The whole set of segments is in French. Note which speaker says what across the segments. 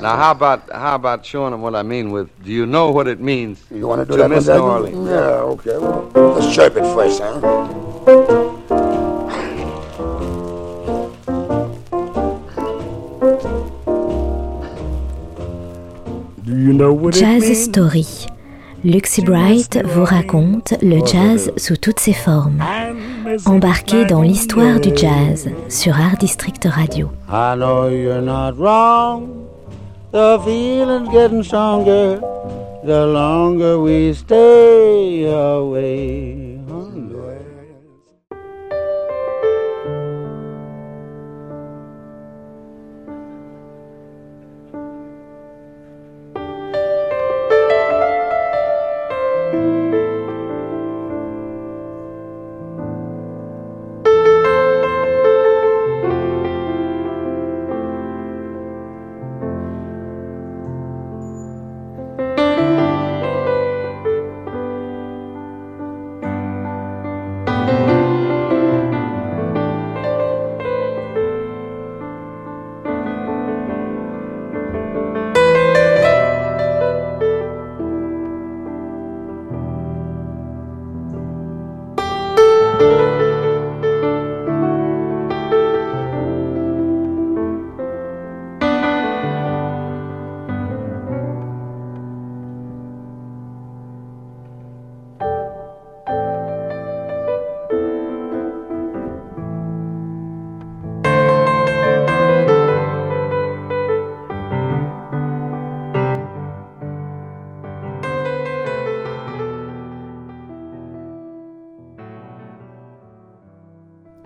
Speaker 1: Now, how about how about showing them what I mean with? Do you know what it means
Speaker 2: You want to do
Speaker 1: to
Speaker 2: that?
Speaker 1: miss New? Orleans?
Speaker 2: Yeah, okay. Well, let's chirp it first, huh?
Speaker 3: Do you know what it
Speaker 4: Jazz
Speaker 3: means?
Speaker 4: Story. Luxy Bright vous raconte le jazz sous toutes ses formes. Embarquez dans l'histoire du jazz sur Art District Radio.
Speaker 5: I know you're not wrong. The feeling's getting stronger the longer we stay away.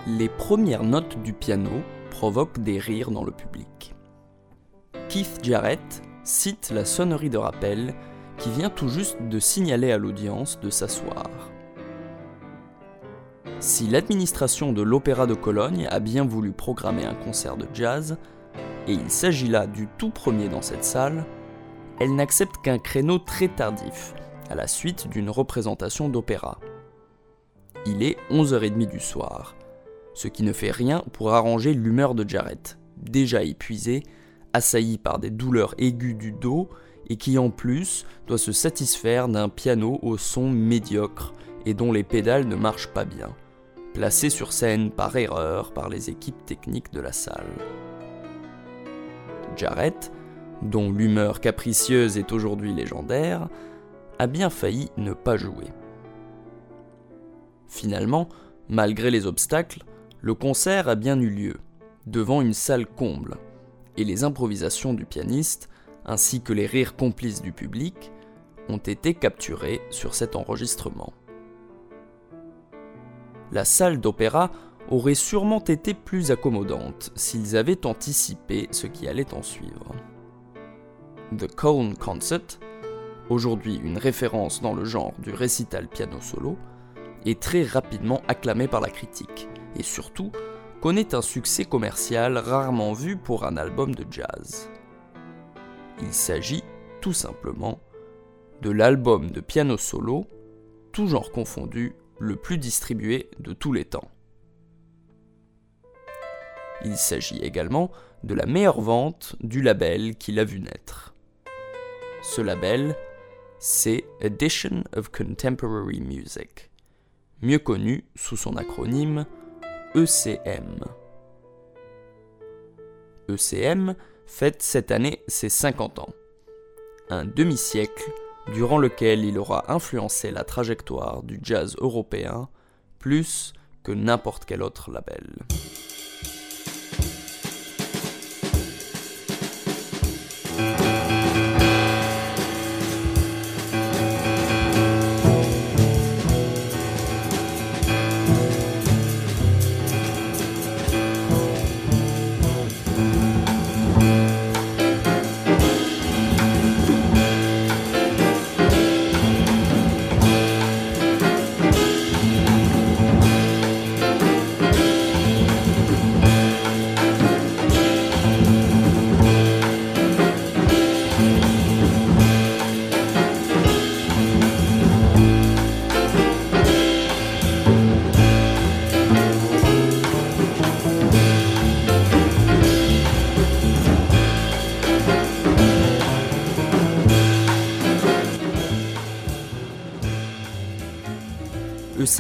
Speaker 6: Les premières notes du piano provoquent des rires dans le public. Keith Jarrett cite la sonnerie de rappel qui vient tout juste de signaler à l'audience de s'asseoir. Si l'administration de l'Opéra de Cologne a bien voulu programmer un concert de jazz, et il s'agit là du tout premier dans cette salle, elle n'accepte qu'un créneau très tardif, à la suite d'une représentation d'opéra. Il est 11h30 du soir, ce qui ne fait rien pour arranger l'humeur de Jarrett, déjà épuisé, assailli par des douleurs aiguës du dos et qui en plus doit se satisfaire d'un piano au son médiocre et dont les pédales ne marchent pas bien, placé sur scène par erreur par les équipes techniques de la salle. Jarrett, dont l'humeur capricieuse est aujourd'hui légendaire, a bien failli ne pas jouer. Finalement, malgré les obstacles, le concert a bien eu lieu, devant une salle comble, et les improvisations du pianiste, ainsi que les rires complices du public, ont été capturés sur cet enregistrement. La salle d'opéra aurait sûrement été plus accommodante s'ils avaient anticipé ce qui allait en suivre. The Cone Concert, aujourd'hui une référence dans le genre du récital piano solo, est très rapidement acclamé par la critique, et surtout connaît un succès commercial rarement vu pour un album de jazz. Il s'agit tout simplement de l'album de piano solo, tout genre confondu, le plus distribué de tous les temps. Il s'agit également de la meilleure vente du label qui l'a vu naître. Ce label, c'est Edition of Contemporary Music, mieux connu sous son acronyme ECM. ECM fête cette année ses 50 ans, un demi-siècle durant lequel il aura influencé la trajectoire du jazz européen plus que n'importe quel autre label.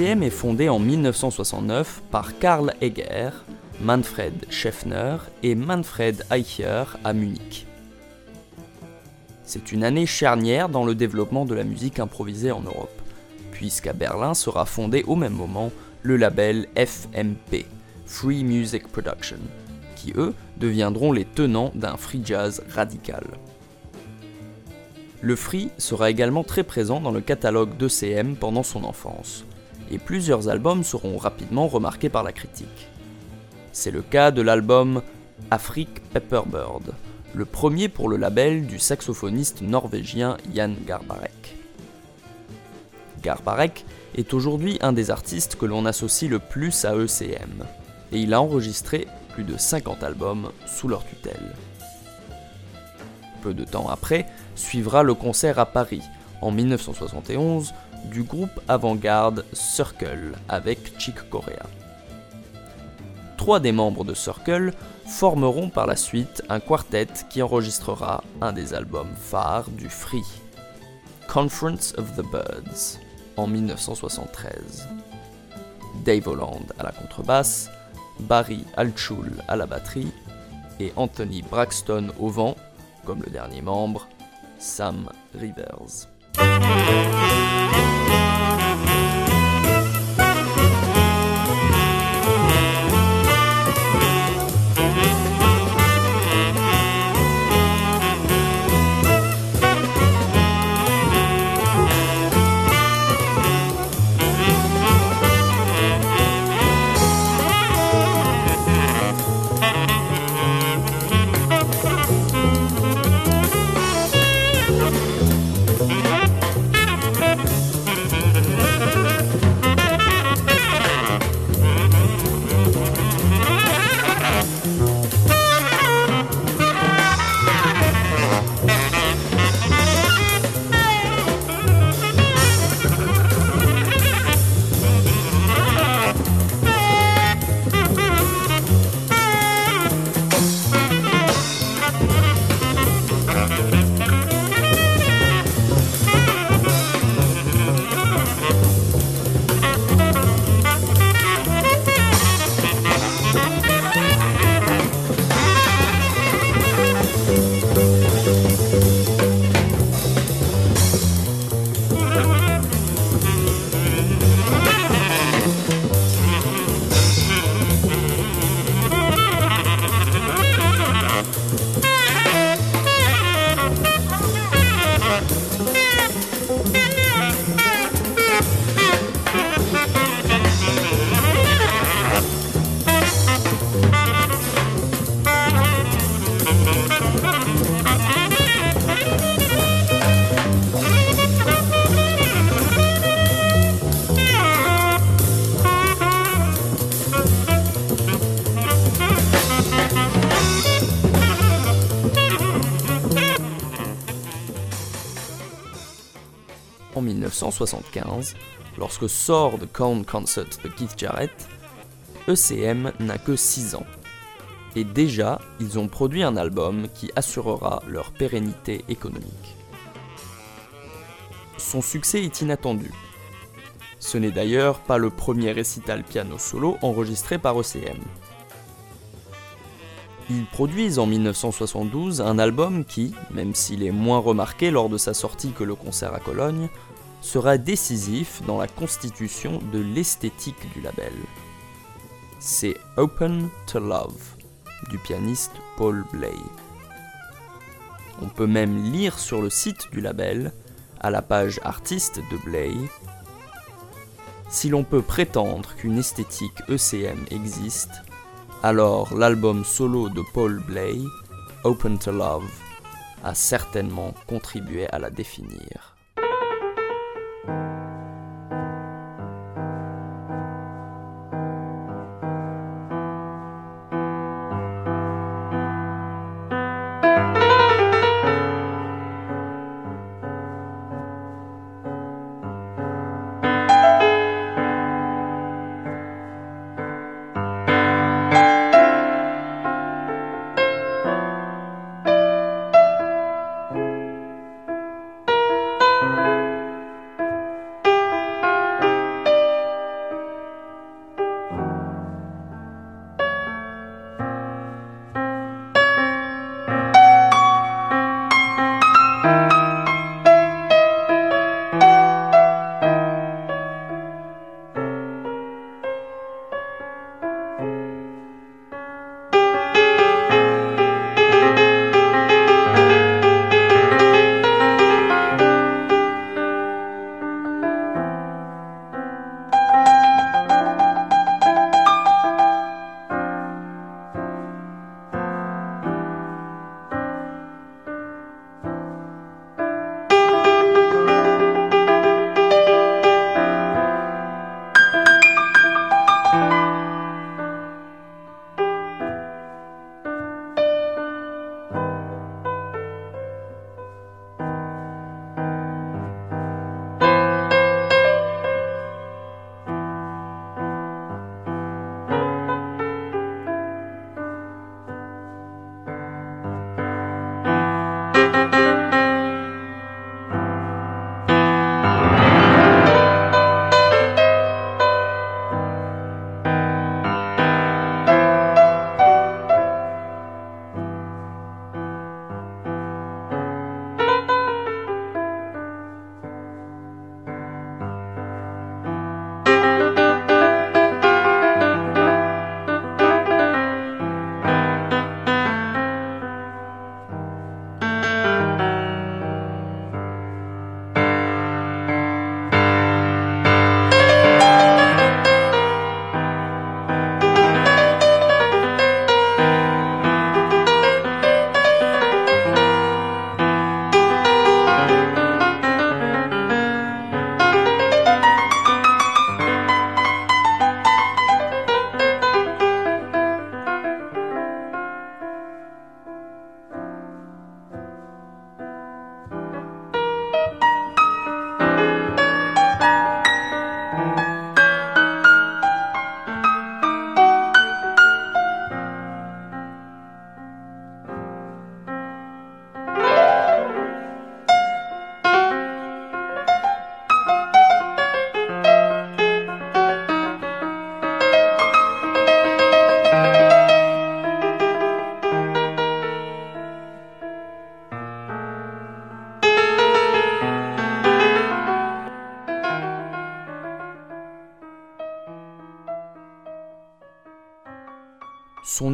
Speaker 6: ECM est fondé en 1969 par Karl Egger, Manfred Scheffner et Manfred Eicher à Munich. C'est une année charnière dans le développement de la musique improvisée en Europe, puisqu'à Berlin sera fondé au même moment le label FMP, Free Music Production, qui eux deviendront les tenants d'un free jazz radical. Le free sera également très présent dans le catalogue d'ECM pendant son enfance, et plusieurs albums seront rapidement remarqués par la critique. C'est le cas de l'album Afrique Pepperbird, le premier pour le label du saxophoniste norvégien Jan Garbarek. Garbarek est aujourd'hui un des artistes que l'on associe le plus à ECM, et il a enregistré plus de 50 albums sous leur tutelle. Peu de temps après, suivra le concert à Paris, en 1971, du groupe avant-garde Circle avec Chick Corea. Trois des membres de Circle formeront par la suite un quartet qui enregistrera un des albums phares du Free, Conference of the Birds, en 1973. Dave Holland à la contrebasse, Barry Altschul à la batterie et Anthony Braxton au vent, comme le dernier membre, Sam Rivers. En 1975, lorsque sort The Corn Concert de Keith Jarrett, ECM n'a que 6 ans. Et déjà, ils ont produit un album qui assurera leur pérennité économique. Son succès est inattendu. Ce n'est d'ailleurs pas le premier récital piano solo enregistré par ECM. Ils produisent en 1972 un album qui, même s'il est moins remarqué lors de sa sortie que le concert à Cologne, sera décisif dans la constitution de l'esthétique du label. C'est Open to Love du pianiste Paul Bley. On peut même lire sur le site du label, à la page artiste de Bley, si l'on peut prétendre qu'une esthétique ECM existe, alors l'album solo de Paul Bley, Open to Love, a certainement contribué à la définir. Son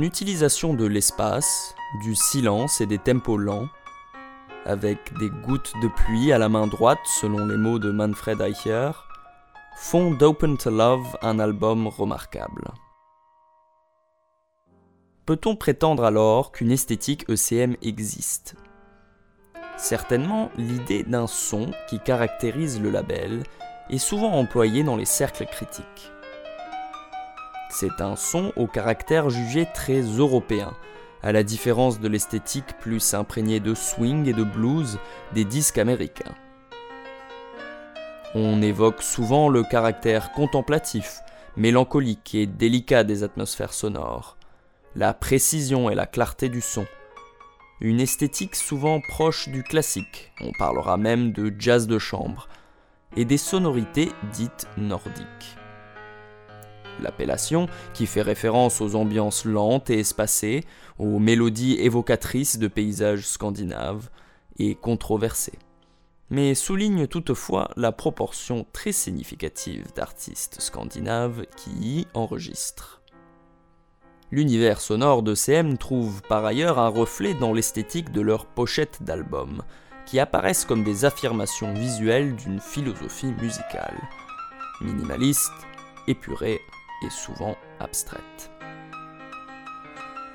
Speaker 6: utilisation de l'espace, du silence et des tempos lents, avec des gouttes de pluie à la main droite selon les mots de Manfred Eicher, font d'Open to Love un album remarquable. Peut-on prétendre alors qu'une esthétique ECM existe? Certainement, l'idée d'un son qui caractérise le label est souvent employée dans les cercles critiques. C'est un son au caractère jugé très européen, à la différence de l'esthétique plus imprégnée de swing et de blues des disques américains. On évoque souvent le caractère contemplatif, mélancolique et délicat des atmosphères sonores, la précision et la clarté du son, une esthétique souvent proche du classique, on parlera même de jazz de chambre, et des sonorités dites nordiques. L'appellation, qui fait référence aux ambiances lentes et espacées, aux mélodies évocatrices de paysages scandinaves, est controversée, mais souligne toutefois la proportion très significative d'artistes scandinaves qui y enregistrent. L'univers sonore de CM trouve par ailleurs un reflet dans l'esthétique de leurs pochettes d'albums, qui apparaissent comme des affirmations visuelles d'une philosophie musicale, minimaliste, épurée et souvent abstraite.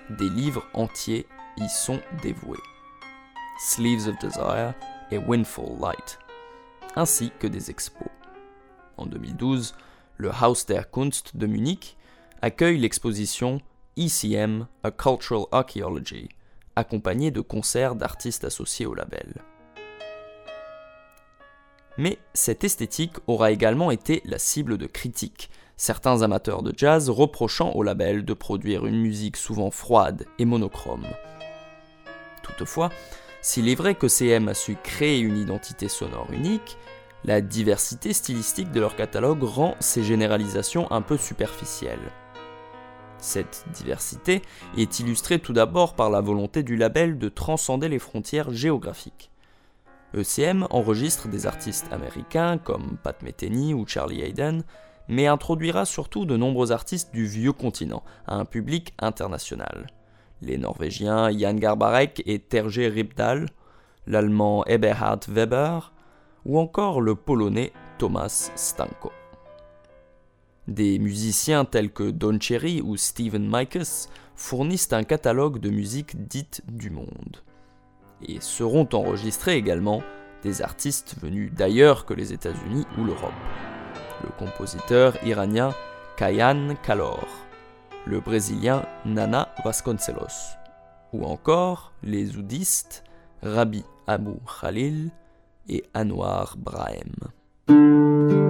Speaker 6: Des livres entiers y sont dévoués. Sleeves of Desire et Windfall Light, ainsi que des expos. En 2012, le Haus der Kunst de Munich accueille l'exposition ECM, A Cultural Archaeology, accompagné de concerts d'artistes associés au label. Mais cette esthétique aura également été la cible de critiques, certains amateurs de jazz reprochant au label de produire une musique souvent froide et monochrome. Toutefois, s'il est vrai que CM a su créer une identité sonore unique, la diversité stylistique de leur catalogue rend ces généralisations un peu superficielles. Cette diversité est illustrée tout d'abord par la volonté du label de transcender les frontières géographiques. ECM enregistre des artistes américains comme Pat Metheny ou Charlie Hayden, mais introduira surtout de nombreux artistes du vieux continent à un public international. Les Norvégiens Jan Garbarek et Terje Ripdal, l'Allemand Eberhard Weber, ou encore le Polonais Thomas Stanko. Des musiciens tels que Don Cherry ou Steven Mikus fournissent un catalogue de musique dite du monde. Et seront enregistrés également des artistes venus d'ailleurs que les États-Unis ou l'Europe. Le compositeur iranien Kayan Kalor, le brésilien Nana Vasconcelos, ou encore les oudistes Rabbi Abu Khalil et Anwar Brahem.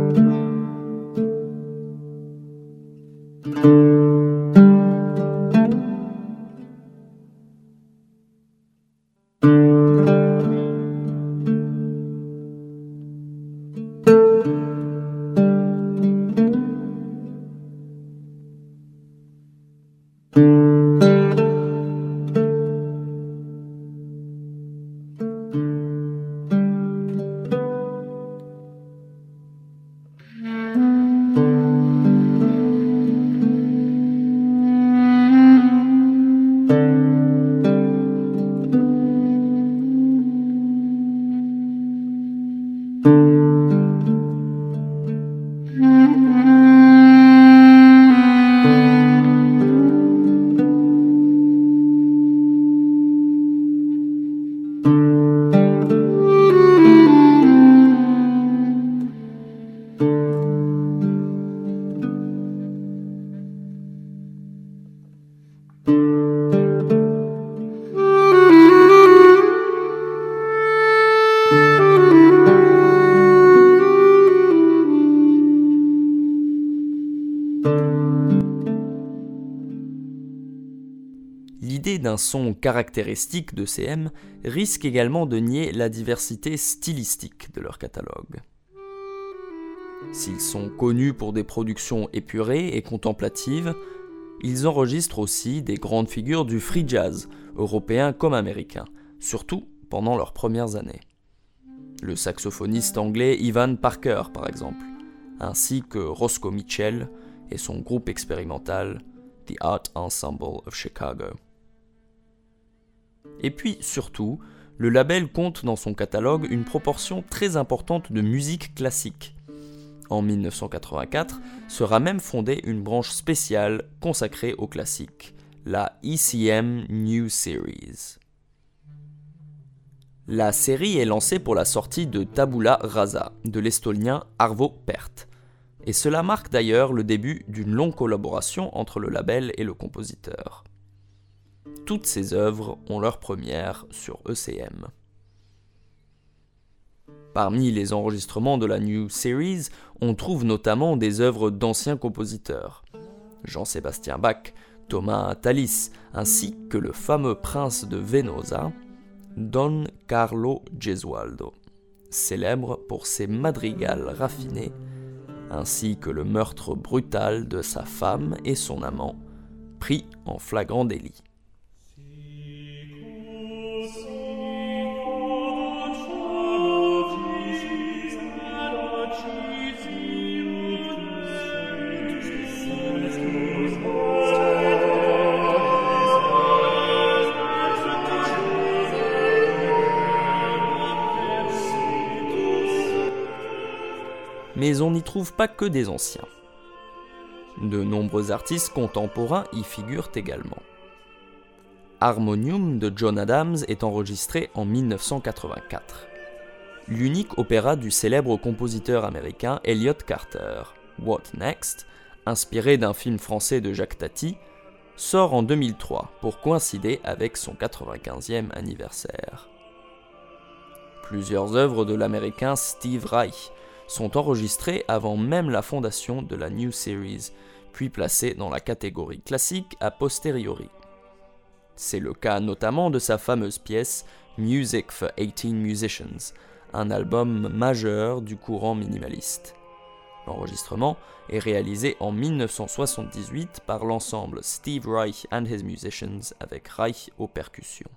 Speaker 6: Son caractéristique de CM risque également de nier la diversité stylistique de leur catalogue. S'ils sont connus pour des productions épurées et contemplatives, ils enregistrent aussi des grandes figures du free jazz, européen comme américain, surtout pendant leurs premières années. Le saxophoniste anglais Ivan Parker, par exemple, ainsi que Roscoe Mitchell et son groupe expérimental The Art Ensemble of Chicago. Et puis surtout, le label compte dans son catalogue une proportion très importante de musique classique. En 1984 sera même fondée une branche spéciale consacrée aux classiques, la ECM New Series. La série est lancée pour la sortie de Tabula Rasa de l'estonien Arvo Pärt, et cela marque d'ailleurs le début d'une longue collaboration entre le label et le compositeur. Toutes ces œuvres ont leur première sur ECM. Parmi les enregistrements de la New Series, on trouve notamment des œuvres d'anciens compositeurs. Jean-Sébastien Bach, Thomas Tallis, ainsi que le fameux prince de Venosa, Don Carlo Gesualdo, célèbre pour ses madrigals raffinés, ainsi que le meurtre brutal de sa femme et son amant, pris en flagrant délit. Mais on n'y trouve pas que des anciens. De nombreux artistes contemporains y figurent également. Harmonium de John Adams est enregistré en 1984. L'unique opéra du célèbre compositeur américain Elliot Carter, What Next, inspiré d'un film français de Jacques Tati, sort en 2003 pour coïncider avec son 95e anniversaire. Plusieurs œuvres de l'américain Steve Reich sont enregistrées avant même la fondation de la New Series, puis placées dans la catégorie classique a posteriori. C'est le cas notamment de sa fameuse pièce Music for 18 Musicians, un album majeur du courant minimaliste. L'enregistrement est réalisé en 1978 par l'ensemble Steve Reich and His Musicians avec Reich aux percussions.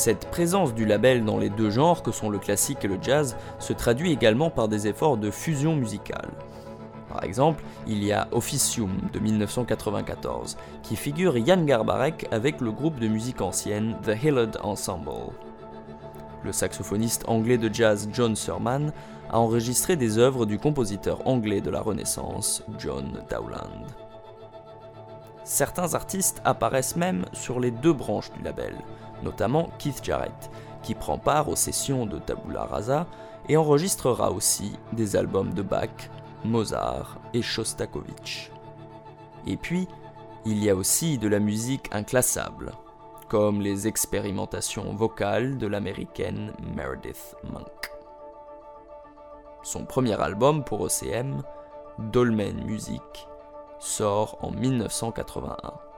Speaker 6: Cette présence du label dans les deux genres que sont le classique et le jazz se traduit également par des efforts de fusion musicale. Par exemple, il y a Officium de 1994, qui figure Yann Garbarek avec le groupe de musique ancienne The Hillard Ensemble. Le saxophoniste anglais de jazz John Surman a enregistré des œuvres du compositeur anglais de la Renaissance, John Dowland. Certains artistes apparaissent même sur les deux branches du label, notamment Keith Jarrett, qui prend part aux sessions de Tabula Rasa et enregistrera aussi des albums de Bach, Mozart et Shostakovich. Et puis, il y a aussi de la musique inclassable, comme les expérimentations vocales de l'américaine Meredith Monk. Son premier album pour OCM, Dolmen Music, sort en 1981.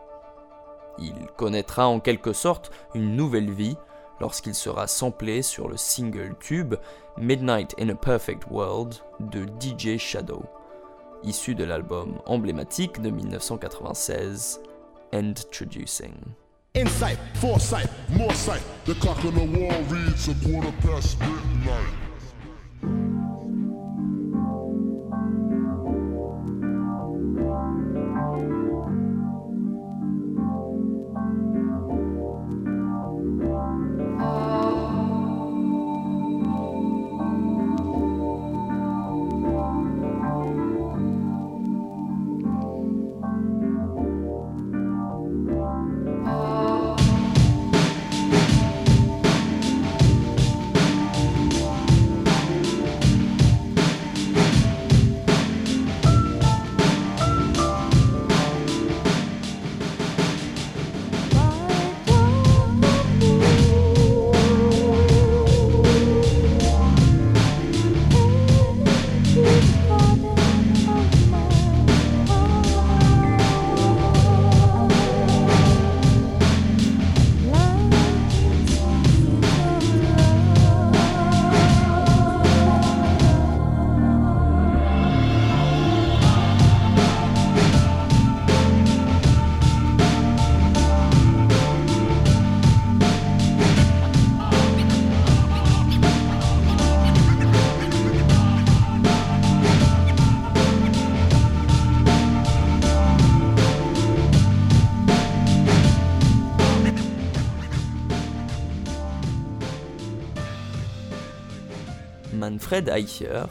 Speaker 6: Il connaîtra en quelque sorte une nouvelle vie lorsqu'il sera samplé sur le single tube Midnight in a Perfect World de DJ Shadow, issu de l'album emblématique de 1996, Introducing. Insight, foresight, more sight. The clock on the wall reads a quarter past. Fred Eicher,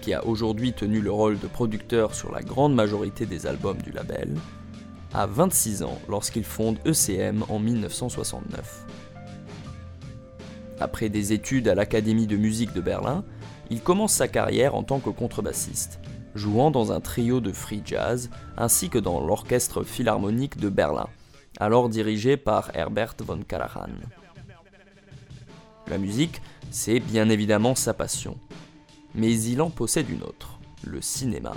Speaker 6: qui a aujourd'hui tenu le rôle de producteur sur la grande majorité des albums du label, a 26 ans lorsqu'il fonde ECM en 1969. Après des études à l'Académie de musique de Berlin, il commence sa carrière en tant que contrebassiste, jouant dans un trio de free jazz ainsi que dans l'Orchestre philharmonique de Berlin, alors dirigé par Herbert von Karajan. La musique c'est bien évidemment sa passion. Mais il en possède une autre, le cinéma.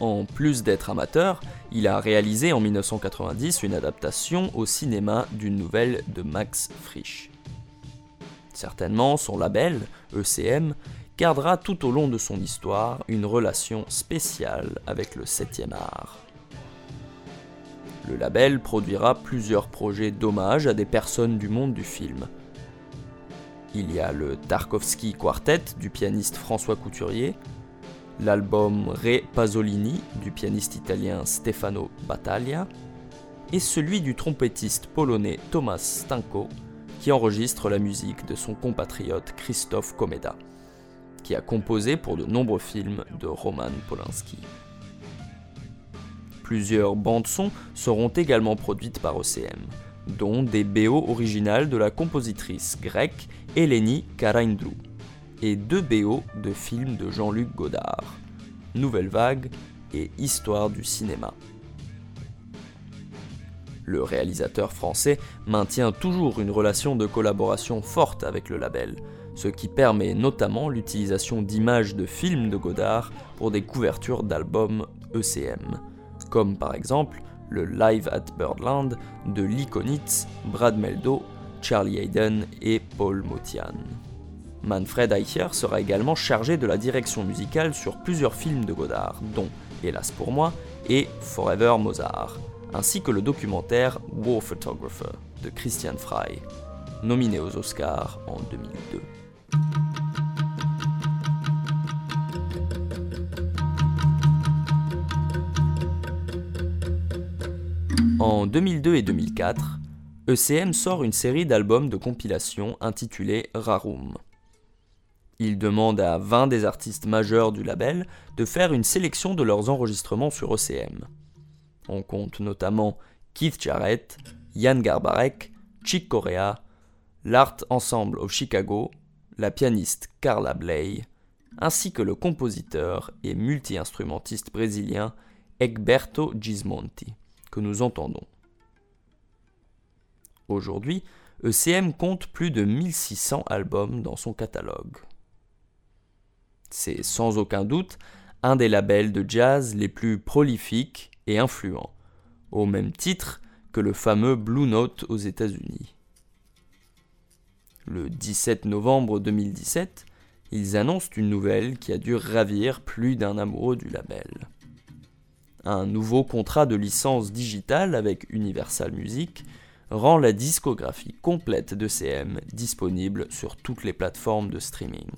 Speaker 6: En plus d'être amateur, il a réalisé en 1990 une adaptation au cinéma d'une nouvelle de Max Frisch. Certainement, son label, ECM, gardera tout au long de son histoire une relation spéciale avec le 7e art. Le label produira plusieurs projets d'hommage à des personnes du monde du film, il y a le Tarkovsky Quartet du pianiste François Couturier, l'album Re Pasolini du pianiste italien Stefano Battaglia, et celui du trompettiste polonais Thomas Stanko, qui enregistre la musique de son compatriote Christophe Komeda, qui a composé pour de nombreux films de Roman Polanski. Plusieurs bandes-sons seront également produites par OCM, dont des BO originales de la compositrice grecque Eleni Karaindrou et deux BO de films de Jean-Luc Godard, Nouvelle Vague et Histoire du cinéma. Le réalisateur français maintient toujours une relation de collaboration forte avec le label, ce qui permet notamment l'utilisation d'images de films de Godard pour des couvertures d'albums ECM, comme par exemple le Live at Birdland de Lee Konitz, Brad Meldo, Charlie Hayden et Paul Motian. Manfred Eicher sera également chargé de la direction musicale sur plusieurs films de Godard, dont Hélas pour moi et Forever Mozart, ainsi que le documentaire War Photographer de Christian Fry, nominé aux Oscars en 2002. En 2002 et 2004, ECM sort une série d'albums de compilation intitulée Rarum. Il demande à 20 des artistes majeurs du label de faire une sélection de leurs enregistrements sur ECM. On compte notamment Keith Jarrett, Yann Garbarek, Chick Corea, l'Art Ensemble of Chicago, la pianiste Carla Bley, ainsi que le compositeur et multi-instrumentiste brésilien Egberto Gismonti, que nous entendons. Aujourd'hui, ECM compte plus de 1600 albums dans son catalogue. C'est sans aucun doute un des labels de jazz les plus prolifiques et influents, au même titre que le fameux Blue Note aux États-Unis. Le 17 novembre 2017, ils annoncent une nouvelle qui a dû ravir plus d'un amoureux du label. Un nouveau contrat de licence digitale avec Universal Music rend la discographie complète de CM disponible sur toutes les plateformes de streaming.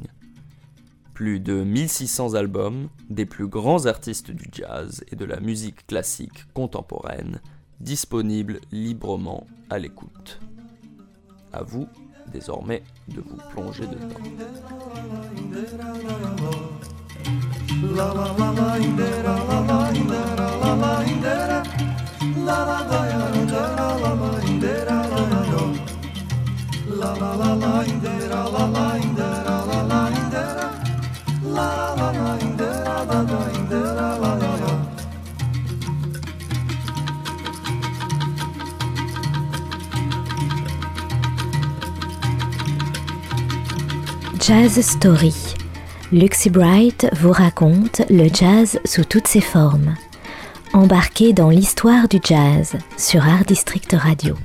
Speaker 6: Plus de 1600 albums des plus grands artistes du jazz et de la musique classique contemporaine disponibles librement à l'écoute. À vous désormais de vous plonger dedans.
Speaker 4: Jazz Story. Luxy Bright vous raconte le jazz sous toutes ses formes. Embarquez dans l'histoire du jazz sur Art District Radio.